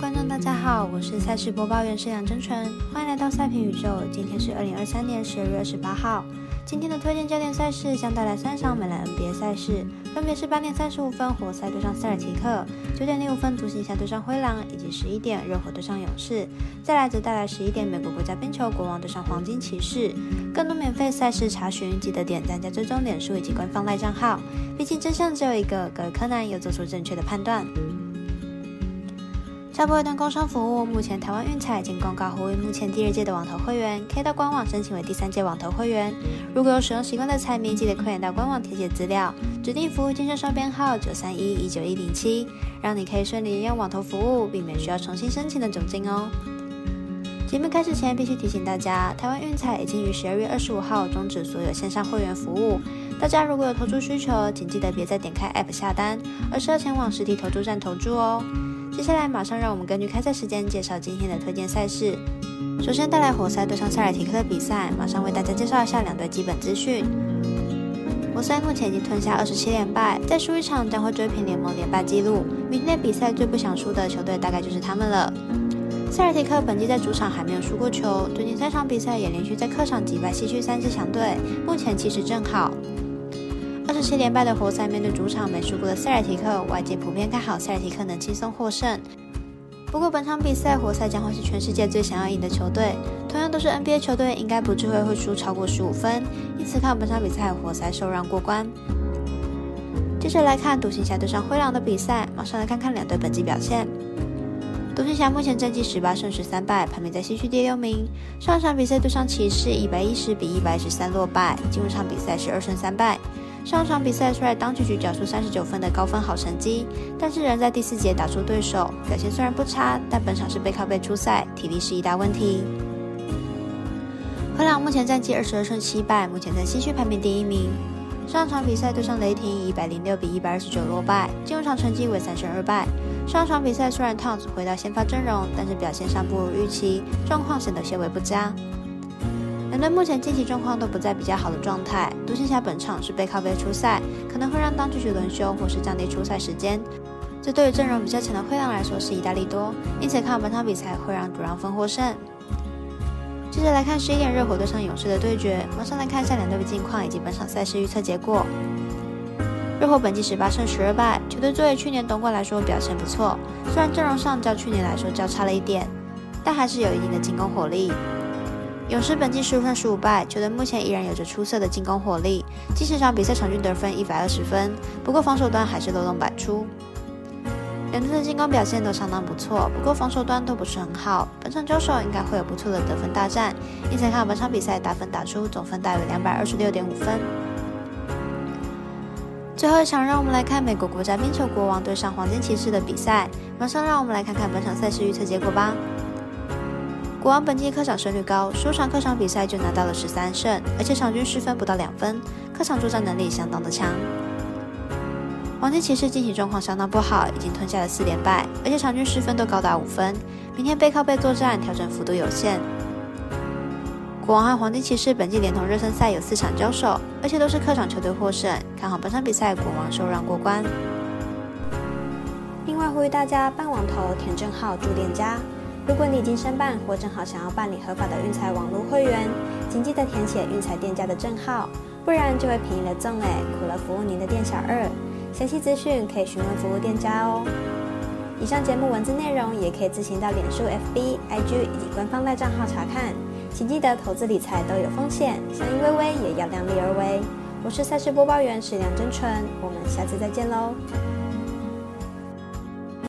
观众，大家好，我是赛事播报员是梁真纯，欢迎来到赛评宇宙。今天是二零二三年十二月二十八号。今天的推荐焦点赛事将带来三场美兰 NBA 赛事，分别是八点三十五分活塞对上塞尔提克，九点零五分独行侠对上灰狼，以及十一点热火对上勇士。再来则带来十一点美国国家冰球国王对上黄金骑士。更多免费赛事查询，记得点赞加追踪脸书以及官方赖账号。毕竟真相只有一个，各位柯南有做出正确的判断。下播一段工商服务。目前台湾运彩已经公告呼吁，目前第二届的网投会员可以到官网申请为第三届网投会员。如果有使用习惯的彩迷，记得快点到官网填写资料，指定服务建设商编号九三一一九一零七，让你可以顺利利用网投服务，避免需要重新申请的窘境哦。节目开始前，必须提醒大家，台湾运彩已经于十二月二十五号终止所有线上会员服务。大家如果有投注需求，请记得别再点开 App 下单，而是要前往实体投注站投注哦。接下来，马上让我们根据开赛时间介绍今天的推荐赛事。首先带来活塞对上塞尔提克的比赛，马上为大家介绍一下两队基本资讯。活塞目前已经吞下二十七连败，再输一场将会追平联盟连败纪录。明天的比赛最不想输的球队大概就是他们了。塞尔提克本季在主场还没有输过球，最近三场比赛也连续在客场击败西区三支强队，目前气势正好。二十七连败的活塞面对主场没输过的塞尔提克，外界普遍看好塞尔提克能轻松获胜。不过本场比赛活塞将会是全世界最想要赢的球队，同样都是 NBA 球队，应该不至会会输超过十五分，因此看本场比赛活塞受让过关。接着来看独行侠对上灰狼的比赛，马上来看看两队本季表现。独行侠目前战绩十八胜十三败，排名在西区第六名。上场比赛对上骑士一百一十比一百十三落败，进入场比赛是二胜三败。上场比赛虽然当局局缴出三十九分的高分好成绩，但是仍在第四节打出对手，表现虽然不差，但本场是背靠背出赛，体力是一大问题。灰狼目前战绩二十二胜七败，目前在西区排名第一名。上场比赛对上雷霆以一百零六比一百二十九落败，进入场成绩为三胜二败。上场比赛虽然 Towns 回到先发阵容，但是表现上不如预期，状况显得些微不佳。两队目前近期状况都不在比较好的状态。独行侠本场是背靠背出赛，可能会让当局局轮休或是降低出赛时间。这对于阵容比较强的灰狼来说是意大利多，因此看本场比赛会让主让分获胜。接着来看十一点热火对上勇士的对决，马上来看一下两队的近况以及本场赛事预测结果。热火本季十八胜十二败，球队作为去年冬冠来说表现不错，虽然阵容上较去年来说较差了一点，但还是有一定的进攻火力。勇士本季十五胜十五败，球队目前依然有着出色的进攻火力，近十场比赛场均得分一百二十分，不过防守端还是漏洞百出。两队的进攻表现都相当不错，不过防守端都不是很好。本场交手应该会有不错的得分大战，因此看本场比赛打分打出总分大约两百二十六点五分。最后一场，让我们来看美国国家冰球国王对上黄金骑士的比赛。马上让我们来看看本场赛事预测结果吧。国王本季客场胜率高，首场客场比赛就拿到了十三胜，而且场均失分不到两分，客场作战能力相当的强。黄金骑士近期状况相当不好，已经吞下了四连败，而且场均失分都高达五分。明天背靠背作战，调整幅度有限。国王和黄金骑士本季连同热身赛有四场交手，而且都是客场球队获胜，看好本场比赛国王受让过关。另外呼吁大家半网投填正号助店家。如果你已经申办或正好想要办理合法的运彩网络会员，请记得填写运彩店家的证号，不然就会便宜了赠哎，苦了服务您的店小二。详细资讯可以询问服务店家哦。以上节目文字内容也可以自行到脸书、FB、IG 以及官方赖账号查看。请记得投资理财都有风险，相依微微也要量力而为。我是赛事播报员史梁真纯，我们下次再见喽。